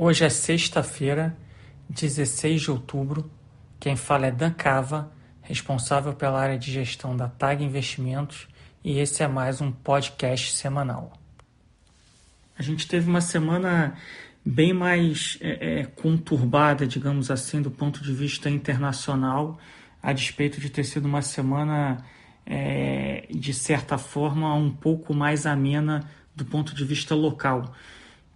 Hoje é sexta-feira, 16 de outubro. Quem fala é Dan Cava, responsável pela área de gestão da TAG Investimentos, e esse é mais um podcast semanal. A gente teve uma semana bem mais é, é, conturbada, digamos assim, do ponto de vista internacional, a despeito de ter sido uma semana, é, de certa forma, um pouco mais amena do ponto de vista local.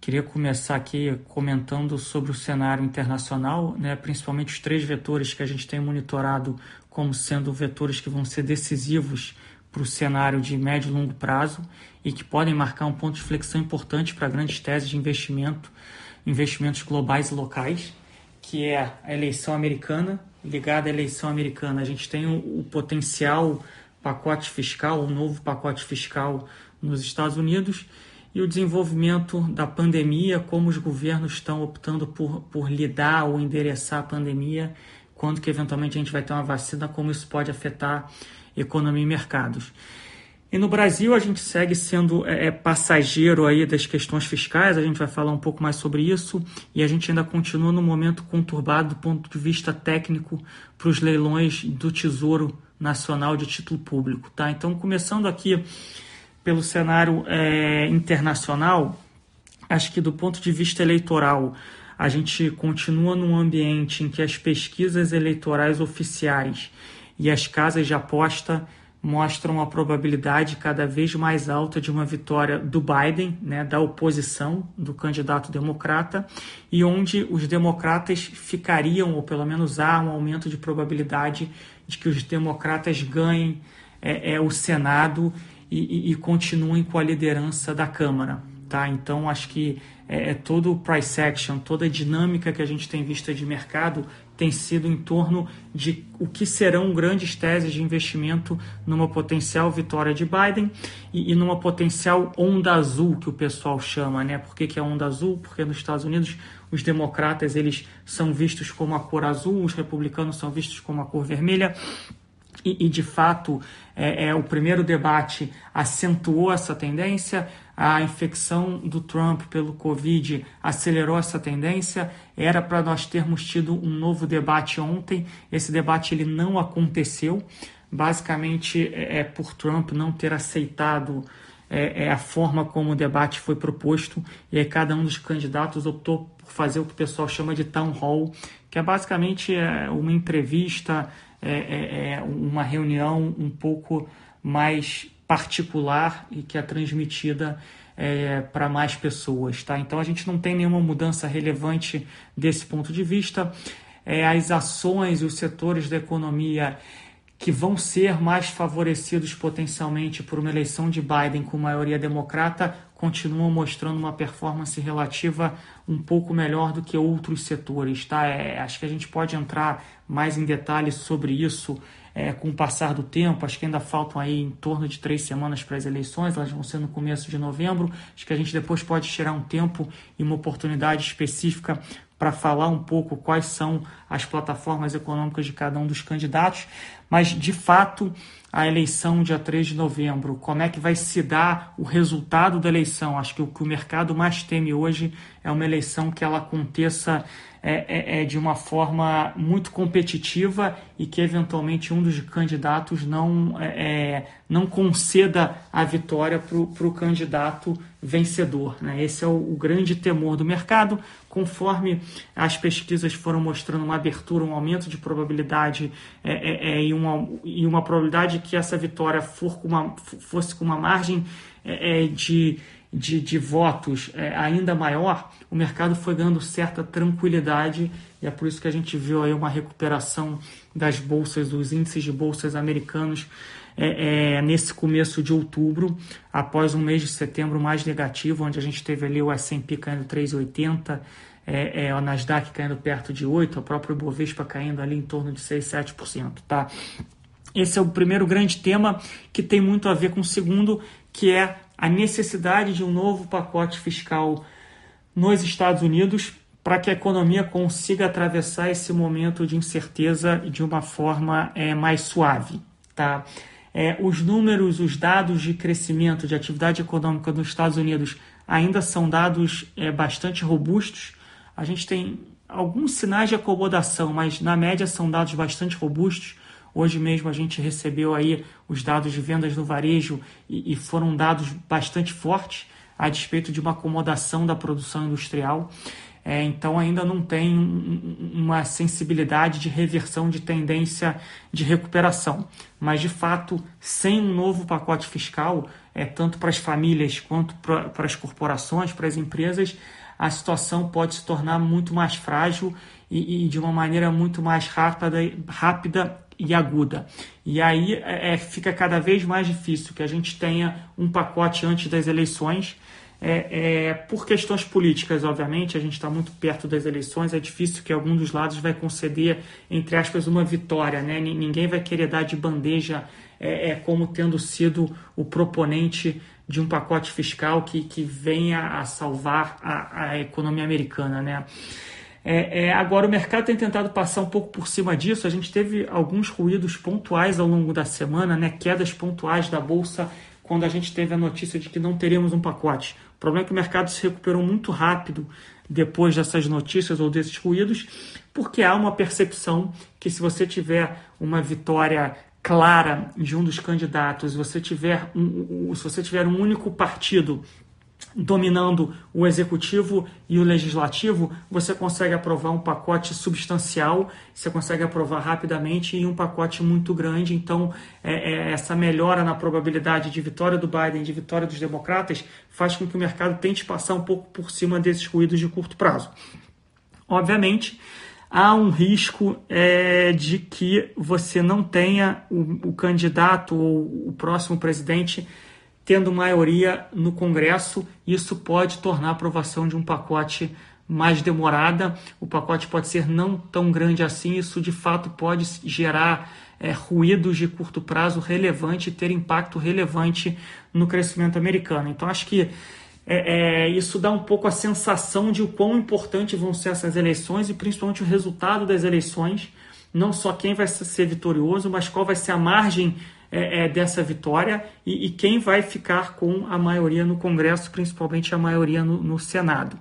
Queria começar aqui comentando sobre o cenário internacional, né, principalmente os três vetores que a gente tem monitorado como sendo vetores que vão ser decisivos para o cenário de médio e longo prazo e que podem marcar um ponto de flexão importante para grandes teses de investimento, investimentos globais e locais, que é a eleição americana. Ligada à eleição americana, a gente tem o, o potencial pacote fiscal, o novo pacote fiscal nos Estados Unidos e o desenvolvimento da pandemia, como os governos estão optando por, por lidar ou endereçar a pandemia, quando que eventualmente a gente vai ter uma vacina, como isso pode afetar economia e mercados. E no Brasil a gente segue sendo é, é, passageiro aí das questões fiscais, a gente vai falar um pouco mais sobre isso, e a gente ainda continua no momento conturbado do ponto de vista técnico para os leilões do Tesouro Nacional de Título Público. Tá? Então, começando aqui pelo cenário é, internacional, acho que do ponto de vista eleitoral, a gente continua num ambiente em que as pesquisas eleitorais oficiais e as casas de aposta mostram a probabilidade cada vez mais alta de uma vitória do Biden, né, da oposição do candidato democrata, e onde os democratas ficariam, ou pelo menos há um aumento de probabilidade de que os democratas ganhem é, é o Senado e, e, continuem com a liderança da Câmara. Tá? Então, acho que é, é, todo o price action, toda a dinâmica que a gente tem vista de mercado tem sido em torno de o que serão grandes teses de investimento numa potencial vitória de Biden e, e numa potencial onda azul, que o pessoal chama. Né? Por que, que é onda azul? Porque nos Estados Unidos os democratas eles são vistos como a cor azul, os republicanos são vistos como a cor vermelha. E, e, de fato, é, é, o primeiro debate acentuou essa tendência, a infecção do Trump pelo Covid acelerou essa tendência. Era para nós termos tido um novo debate ontem, esse debate ele não aconteceu, basicamente é, é por Trump não ter aceitado é, é, a forma como o debate foi proposto, e aí cada um dos candidatos optou por fazer o que o pessoal chama de town hall, que é basicamente é, uma entrevista é, é, é uma reunião um pouco mais particular e que é transmitida é, para mais pessoas. Tá? Então a gente não tem nenhuma mudança relevante desse ponto de vista. É, as ações e os setores da economia que vão ser mais favorecidos potencialmente por uma eleição de Biden com maioria democrata continuam mostrando uma performance relativa um pouco melhor do que outros setores. Tá? É, acho que a gente pode entrar mais em detalhes sobre isso é, com o passar do tempo. Acho que ainda faltam aí em torno de três semanas para as eleições, elas vão ser no começo de novembro. Acho que a gente depois pode tirar um tempo e uma oportunidade específica para falar um pouco quais são as plataformas econômicas de cada um dos candidatos, mas de fato a eleição dia 3 de novembro, como é que vai se dar o resultado da eleição? Acho que o que o mercado mais teme hoje é uma eleição que ela aconteça é, é, é, de uma forma muito competitiva e que eventualmente um dos candidatos não, é, é não conceda a vitória para o candidato vencedor. Né? Esse é o, o, grande temor do mercado. Conforme as pesquisas foram mostrando uma abertura, um aumento de probabilidade é, é, e, uma, e uma probabilidade que essa vitória for com uma, fosse com uma margem de de, de votos é, ainda maior, o mercado foi ganhando certa tranquilidade e é por isso que a gente viu aí uma recuperação das bolsas, dos índices de bolsas americanos é, é, nesse começo de outubro, após um mês de setembro mais negativo, onde a gente teve ali o S&P caindo 3,80%, é, é, o Nasdaq caindo perto de 8%, o próprio Bovespa caindo ali em torno de 6, 7%. Tá? Esse é o primeiro grande tema que tem muito a ver com o segundo, que é a necessidade de um novo pacote fiscal nos Estados Unidos para que a economia consiga atravessar esse momento de incerteza de uma forma é, mais suave. Tá? É, os números, os dados de crescimento de atividade econômica nos Estados Unidos ainda são dados é, bastante robustos. a gente tem alguns sinais de acomodação, mas na média são dados bastante robustos. Hoje mesmo a gente recebeu aí os dados de vendas no varejo e, e foram dados bastante fortes a despeito de uma acomodação da produção industrial. É, então ainda não tem uma sensibilidade de reversão de tendência de recuperação. Mas de fato, sem um novo pacote fiscal, é, tanto para as famílias quanto para, para as corporações, para as empresas, a situação pode se tornar muito mais frágil e, e de uma maneira muito mais rápida, rápida e aguda. E aí é, é fica cada vez mais difícil que a gente tenha um pacote antes das eleições é, é, por questões políticas, obviamente, a gente está muito perto das eleições, é difícil que algum dos lados vai conceder, entre aspas, uma vitória. Né? Ninguém vai querer dar de bandeja é, é, como tendo sido o proponente de um pacote fiscal que, que venha a salvar a, a economia americana. Né? É, é, agora, o mercado tem tentado passar um pouco por cima disso. A gente teve alguns ruídos pontuais ao longo da semana, né? quedas pontuais da Bolsa quando a gente teve a notícia de que não teríamos um pacote. O problema é que o mercado se recuperou muito rápido depois dessas notícias ou desses ruídos, porque há uma percepção que se você tiver uma vitória clara de um dos candidatos, você tiver um, se você tiver um único partido dominando o executivo e o legislativo, você consegue aprovar um pacote substancial, você consegue aprovar rapidamente e um pacote muito grande. Então, é, é, essa melhora na probabilidade de vitória do Biden, de vitória dos democratas, faz com que o mercado tente passar um pouco por cima desses ruídos de curto prazo. Obviamente, há um risco é, de que você não tenha o, o candidato ou o próximo presidente tendo maioria no Congresso, isso pode tornar a aprovação de um pacote mais demorada. O pacote pode ser não tão grande assim, isso de fato pode gerar é, ruídos de curto prazo relevante ter impacto relevante no crescimento americano. Então, acho que é, é, isso dá um pouco a sensação de o quão importante vão ser essas eleições e principalmente o resultado das eleições. Não só quem vai ser vitorioso, mas qual vai ser a margem é, é, dessa vitória e, e, quem vai ficar com a maioria no Congresso, principalmente a maioria no, no Senado.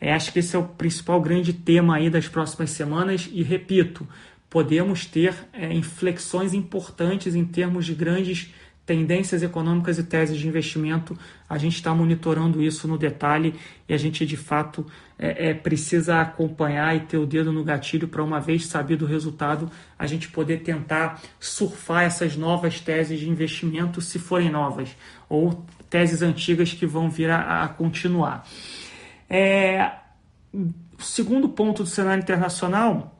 É, acho que esse é o principal grande tema aí das próximas semanas e repito, podemos ter é, inflexões importantes em termos de grandes tendências econômicas e teses de investimento. A gente está monitorando isso no detalhe e a gente de fato é, é, precisa acompanhar e ter o dedo no gatilho para, uma vez sabido o resultado, a gente poder tentar surfar essas novas teses de investimento, se forem novas, ou teses antigas que vão vir a, a continuar. É, o segundo ponto do cenário internacional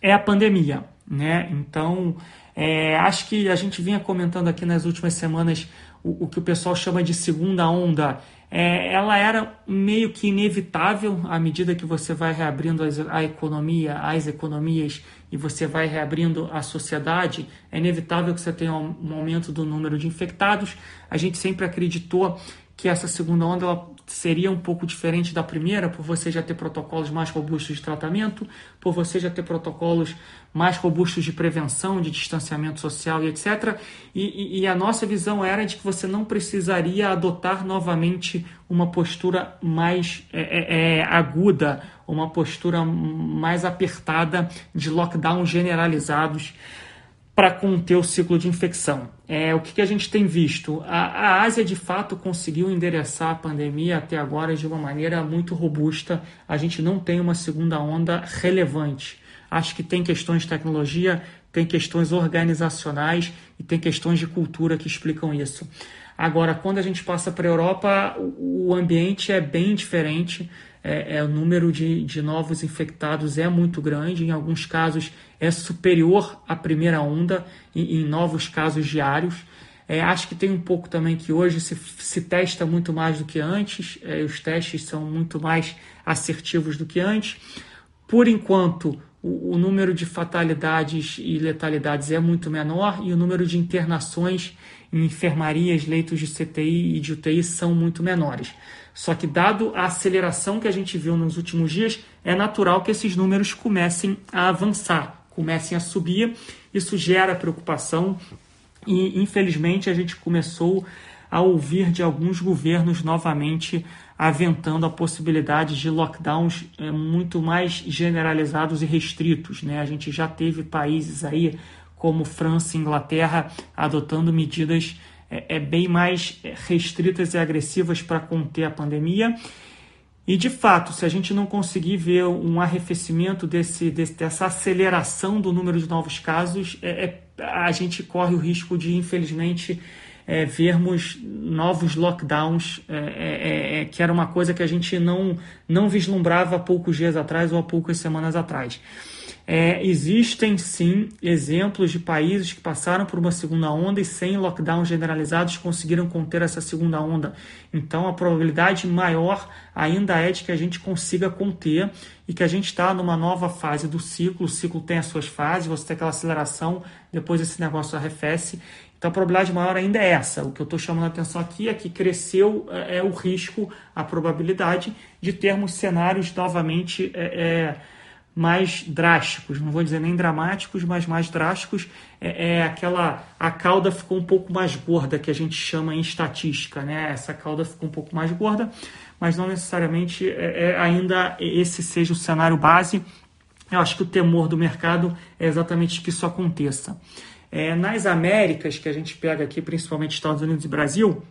é a pandemia. Né? Então, é, acho que a gente vinha comentando aqui nas últimas semanas o, o que o pessoal chama de segunda onda. É, ela era meio que inevitável à medida que você vai reabrindo as, a economia, as economias e você vai reabrindo a sociedade. É inevitável que você tenha um aumento do número de infectados. A gente sempre acreditou que essa segunda onda ela seria um pouco diferente da primeira, por você já ter protocolos mais robustos de tratamento, por você já ter protocolos mais robustos de prevenção, de distanciamento social e etc. E, e, e a nossa visão era de que você não precisaria adotar novamente uma postura mais é, é, é aguda, uma postura mais apertada de lockdown generalizados para conter o ciclo de infecção. É, o que, que a gente tem visto? A, a, Ásia, de fato, conseguiu endereçar a pandemia até agora de uma maneira muito robusta. A gente não tem uma segunda onda relevante. Acho que tem questões de tecnologia, tem questões organizacionais e tem questões de cultura que explicam isso. Agora, quando a gente passa para a Europa, o ambiente é bem diferente é, é, o número de, de novos infectados é muito grande, em alguns casos é superior à primeira onda, em, em novos casos diários. É, acho que tem um pouco também que hoje se, se testa muito mais do que antes, é, os testes são muito mais assertivos do que antes. Por enquanto, o, o, número de fatalidades e letalidades é muito menor e o número de internações em enfermarias, leitos de CTI e de UTI são muito menores. Só que, dado a aceleração que a gente viu nos últimos dias, é natural que esses números comecem a avançar, comecem a subir. Isso gera preocupação e, infelizmente, a gente começou a ouvir de alguns governos novamente aventando a possibilidade de lockdowns é, muito mais generalizados e restritos. Né? A gente já teve países aí como França e Inglaterra adotando medidas é, é bem mais restritas e agressivas para conter a pandemia. E de fato, se a gente não conseguir ver um arrefecimento desse, desse dessa aceleração do número de novos casos, é, é, a gente corre o risco de, infelizmente, é, vermos novos lockdowns, é, é, é, que era uma coisa que a gente não, não vislumbrava há poucos dias atrás ou há poucas semanas atrás. É, existem sim exemplos de países que passaram por uma segunda onda e sem lockdown generalizados conseguiram conter essa segunda onda. Então a probabilidade maior ainda é de que a gente consiga conter e que a gente está numa nova fase do ciclo. O ciclo tem as suas fases, você tem aquela aceleração, depois esse negócio arrefece. Então a probabilidade maior ainda é essa. O que eu estou chamando a atenção aqui é que cresceu é, é, o risco, a probabilidade de termos cenários novamente. É, é, mais drásticos, não vou dizer nem dramáticos, mas mais drásticos, é, é, aquela a cauda ficou um pouco mais gorda que a gente chama em estatística, né? Essa cauda ficou um pouco mais gorda, mas não necessariamente é, é, ainda esse seja o cenário base. Eu acho que o temor do mercado é exatamente que isso aconteça. É, nas Américas, que a gente pega aqui, principalmente Estados Unidos e Brasil,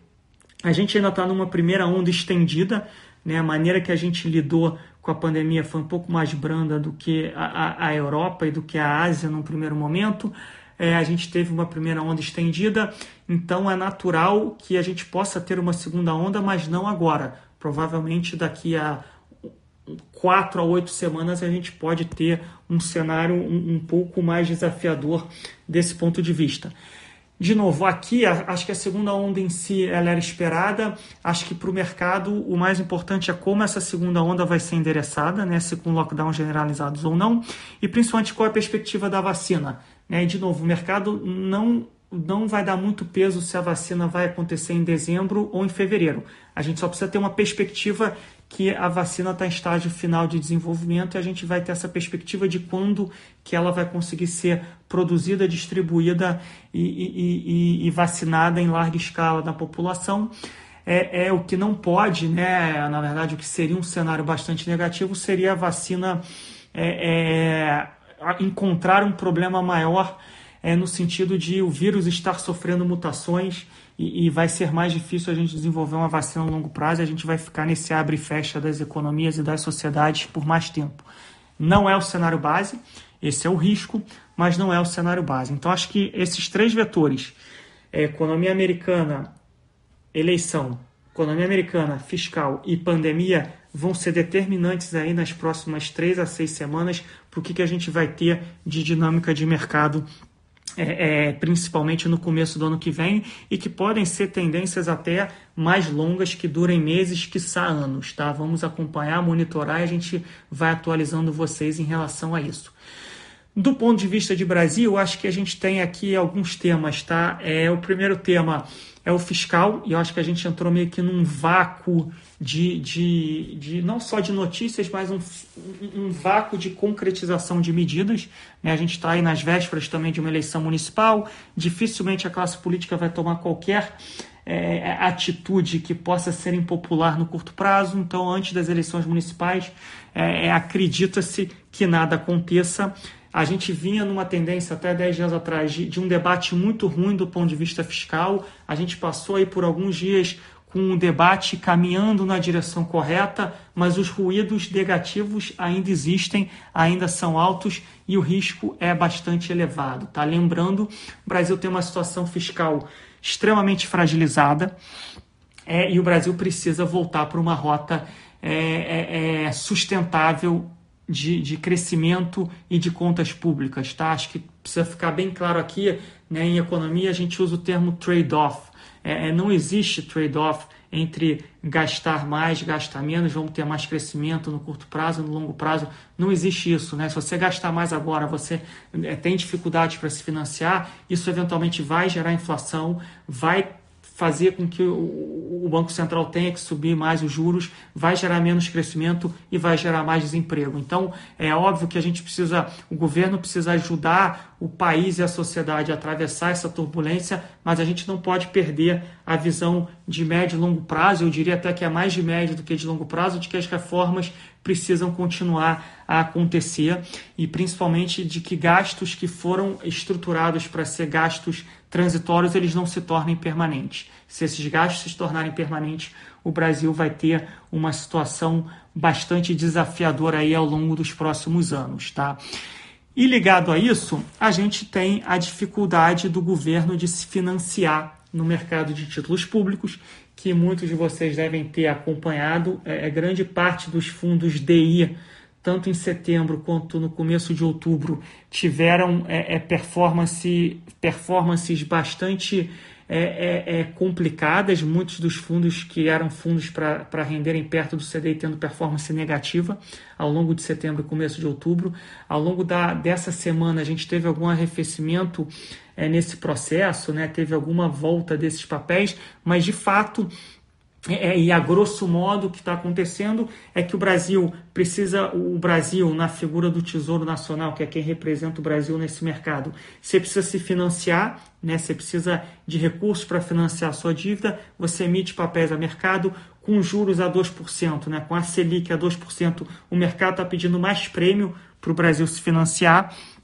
a gente ainda está numa primeira onda estendida, né? A maneira que a gente lidou com a pandemia foi um pouco mais branda do que a, a Europa e do que a Ásia no primeiro momento. É, a gente teve uma primeira onda estendida, então é natural que a gente possa ter uma segunda onda, mas não agora. Provavelmente daqui a quatro a oito semanas a gente pode ter um cenário um, um pouco mais desafiador desse ponto de vista. De novo, aqui acho que a segunda onda em si ela era esperada. Acho que para o mercado o mais importante é como essa segunda onda vai ser endereçada, né, se com lockdown generalizados ou não, e principalmente qual é a perspectiva da vacina. Né? E de novo, o mercado não não vai dar muito peso se a vacina vai acontecer em dezembro ou em fevereiro. A gente só precisa ter uma perspectiva que a vacina está em estágio final de desenvolvimento e a gente vai ter essa perspectiva de quando que ela vai conseguir ser produzida, distribuída e, e, e, e vacinada em larga escala da população. É, é, o que não pode, né? Na verdade, o que seria um cenário bastante negativo seria a vacina é, é, encontrar um problema maior é, no sentido de o vírus estar sofrendo mutações e, e, vai ser mais difícil a gente desenvolver uma vacina a longo prazo e a gente vai ficar nesse abre e fecha das economias e das sociedades por mais tempo. Não é o cenário base, esse é o risco, mas não é o cenário base. Então, acho que esses três vetores, é, economia americana, eleição, economia americana, fiscal e pandemia, vão ser determinantes aí nas próximas três a seis semanas para o que, que a gente vai ter de dinâmica de mercado é, é, principalmente no começo do ano que vem, e que podem ser tendências até mais longas, que durem meses, quiçá anos. Tá? Vamos acompanhar, monitorar e a gente vai atualizando vocês em relação a isso. Do ponto de vista de Brasil, acho que a gente tem aqui alguns temas. Tá? É, o primeiro tema é o fiscal, e eu acho que a gente entrou meio que num vácuo de, de, de não só de notícias, mas um, um vácuo de concretização de medidas. Né? A gente está aí nas vésperas também de uma eleição municipal, dificilmente a classe política vai tomar qualquer é, atitude que possa ser impopular no curto prazo, então antes das eleições municipais é, é acredita-se que nada aconteça. A gente vinha numa tendência até 10 dias atrás de, de, um debate muito ruim do ponto de vista fiscal. A gente passou aí por alguns dias com o debate caminhando na direção correta, mas os ruídos negativos ainda existem, ainda são altos e o risco é bastante elevado. Tá? Lembrando, o Brasil tem uma situação fiscal extremamente fragilizada é, e o Brasil precisa voltar para uma rota é, é, é sustentável de, de crescimento e de contas públicas. Tá? Acho que precisa ficar bem claro aqui, né, em economia a gente usa o termo trade-off. É, é não existe trade-off entre gastar mais, gastar menos, vamos ter mais crescimento no curto prazo, no longo prazo. Não existe isso, né? Se você gastar mais agora, você é, tem dificuldades para se financiar, isso eventualmente vai gerar inflação, vai fazer com que o, Banco Central tenha que subir mais os juros, vai gerar menos crescimento e vai gerar mais desemprego. Então, é óbvio que a gente precisa, o governo precisa ajudar o país e a sociedade a atravessar essa turbulência, mas a gente não pode perder a visão de médio e longo prazo, eu diria até que é mais de médio do que de longo prazo, de que as reformas precisam continuar a acontecer e principalmente de que gastos que foram estruturados para ser gastos transitórios eles não se tornem permanentes. Se esses gastos se tornarem permanentes, o Brasil vai ter uma situação bastante desafiadora aí ao longo dos próximos anos, tá? E ligado a isso, a gente tem a dificuldade do governo de se financiar no mercado de títulos públicos, que muitos de vocês devem ter acompanhado. É, é, grande parte dos fundos DI, tanto em setembro quanto no começo de outubro, tiveram é, é performance, performances bastante é, é, é, complicadas. Muitos dos fundos que eram fundos para renderem perto do CDI tendo performance negativa ao longo de setembro e começo de outubro. Ao longo da, dessa semana, a gente teve algum arrefecimento é, nesse processo, né? teve alguma volta desses papéis, mas de fato e a grosso modo o que está acontecendo é que o Brasil precisa, o Brasil, na figura do Tesouro Nacional, que é quem representa o Brasil nesse mercado, você precisa se financiar, né? você precisa de recursos para financiar a sua dívida, você emite papéis a mercado com juros a 2%, né? com a Selic a 2%, o mercado está pedindo mais prêmio para o Brasil se financiar é,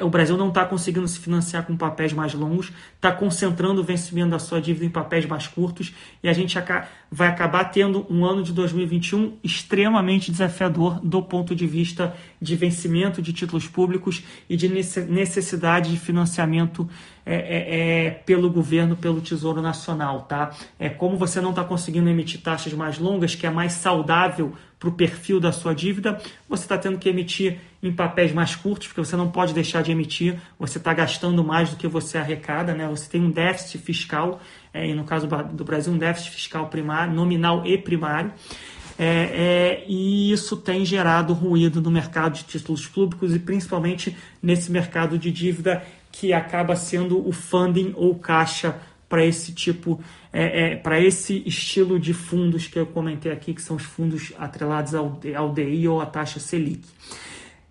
o Brasil não está conseguindo se financiar com papéis mais longos, está concentrando o vencimento da sua dívida em papéis mais curtos e a gente vai acabar tendo um ano de 2021 extremamente desafiador do ponto de vista de vencimento de títulos públicos e de necessidade de financiamento é, é, é, pelo governo, pelo Tesouro Nacional. Tá? É, como você não está conseguindo emitir taxas mais longas, que é mais saudável para o perfil da sua dívida, você está tendo que emitir em papéis mais curtos, porque você não pode deixar de emitir, você está gastando mais do que você arrecada, né? você tem um déficit fiscal, é, e no caso do Brasil, um déficit fiscal primário, nominal e primário. É, é, e isso tem gerado ruído no mercado de títulos públicos e principalmente nesse mercado de dívida que acaba sendo o funding ou caixa para esse tipo, é, é, para esse estilo de fundos que eu comentei aqui, que são os fundos atrelados ao, ao DI ou à taxa Selic.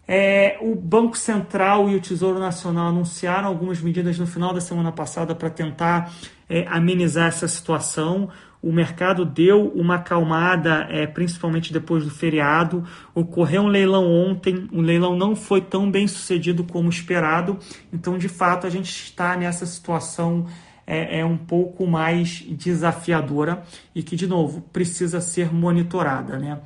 É, o Banco Central e o Tesouro Nacional anunciaram algumas medidas no final da semana passada para tentar é, amenizar essa situação. O mercado deu uma acalmada, é, principalmente depois do feriado. Ocorreu um leilão ontem, o leilão não foi tão bem sucedido como esperado, então de fato a gente está nessa situação é, é um pouco mais desafiadora e que, de novo, precisa ser monitorada. Né?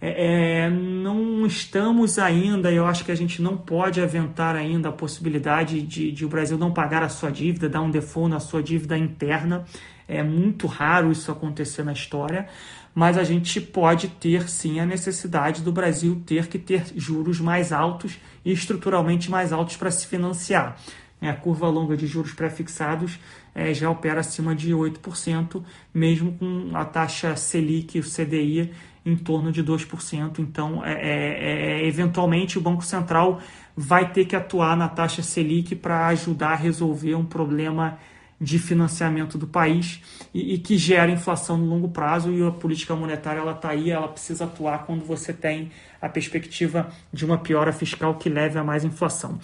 É, é, não estamos ainda, eu acho que a gente não pode aventar ainda a possibilidade de, de, o Brasil não pagar a sua dívida, dar um default na sua dívida interna. É muito raro isso acontecer na história, mas a gente pode ter sim a necessidade do Brasil ter que ter juros mais altos e estruturalmente mais altos para se financiar. É, a curva longa de juros pré-fixados é, já opera acima de 8%, mesmo com a taxa Selic, o CDI, em torno de 2%. Então, é, é, é, eventualmente, o Banco Central vai ter que atuar na taxa Selic para ajudar a resolver um problema de financiamento do país e, e, que gera inflação no longo prazo e a política monetária ela está aí, ela precisa atuar quando você tem a perspectiva de uma piora fiscal que leve a mais inflação.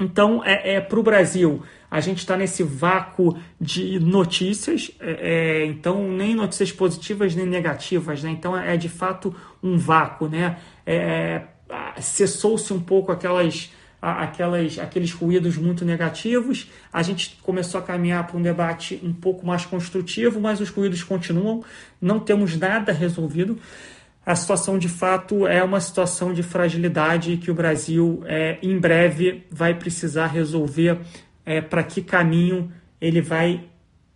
Então, é, é para o Brasil, a gente está nesse vácuo de notícias, é, é, então nem notícias positivas nem negativas, né? Então é de fato um vácuo, né? É, Cessou-se um pouco aquelas, aquelas, aqueles ruídos muito negativos, a gente começou a caminhar para um debate um pouco mais construtivo, mas os ruídos continuam, não temos nada resolvido a situação de fato é uma situação de fragilidade que o Brasil é, em breve vai precisar resolver é, para que caminho ele vai,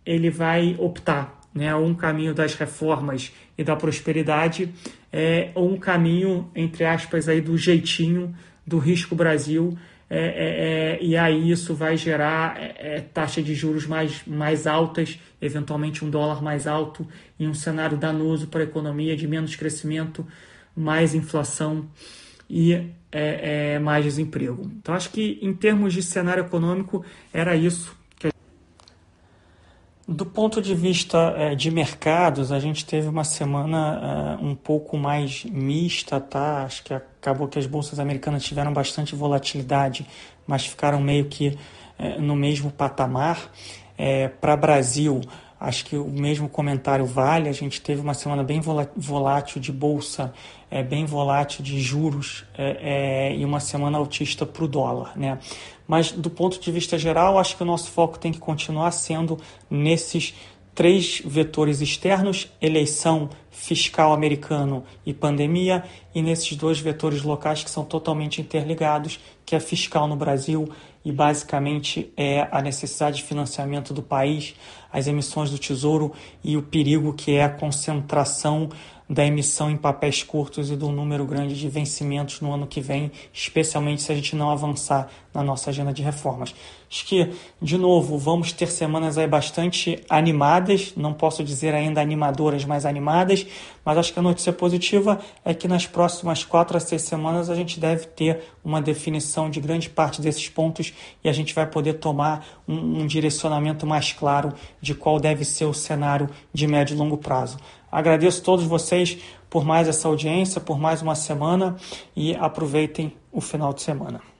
ele vai optar. Né? Um caminho das reformas e da prosperidade, é, ou um caminho, entre aspas, aí, do jeitinho do risco Brasil, é, é, é, e aí isso vai gerar é, é, taxa de juros mais, mais altas, eventualmente um dólar mais alto, e um cenário danoso para a economia de menos crescimento, mais inflação e é, mais desemprego. Então, acho que em termos de cenário econômico, era isso Do ponto de vista é, de mercados, a gente teve uma semana é, um pouco mais mista, tá? Acho que acabou que as bolsas americanas tiveram bastante volatilidade, mas ficaram meio que é, no mesmo patamar. Para Brasil, Acho que o mesmo comentário vale. A gente teve uma semana bem volátil de bolsa, é, bem volátil de juros é, é, e uma semana altista para o dólar. Né? Mas do ponto de vista geral, acho que o nosso foco tem que continuar sendo nesses três vetores externos: eleição, fiscal americano e pandemia, e nesses dois vetores locais que são totalmente interligados, que é fiscal no Brasil e basicamente é a necessidade de financiamento do país, as emissões do Tesouro e o perigo que é a concentração da emissão em papéis curtos e do número grande de vencimentos no ano que vem, especialmente se a gente não avançar na nossa agenda de reformas. Acho que, de novo, vamos ter semanas aí bastante animadas, não posso dizer ainda animadoras, mas animadas, mas acho que a notícia positiva é que nas próximas quatro a seis semanas a gente deve ter uma definição de grande parte desses pontos e a gente vai poder tomar um, um direcionamento mais claro de qual deve ser o cenário de médio e longo prazo. Agradeço a todos vocês por mais essa audiência, por mais uma semana e aproveitem o final de semana.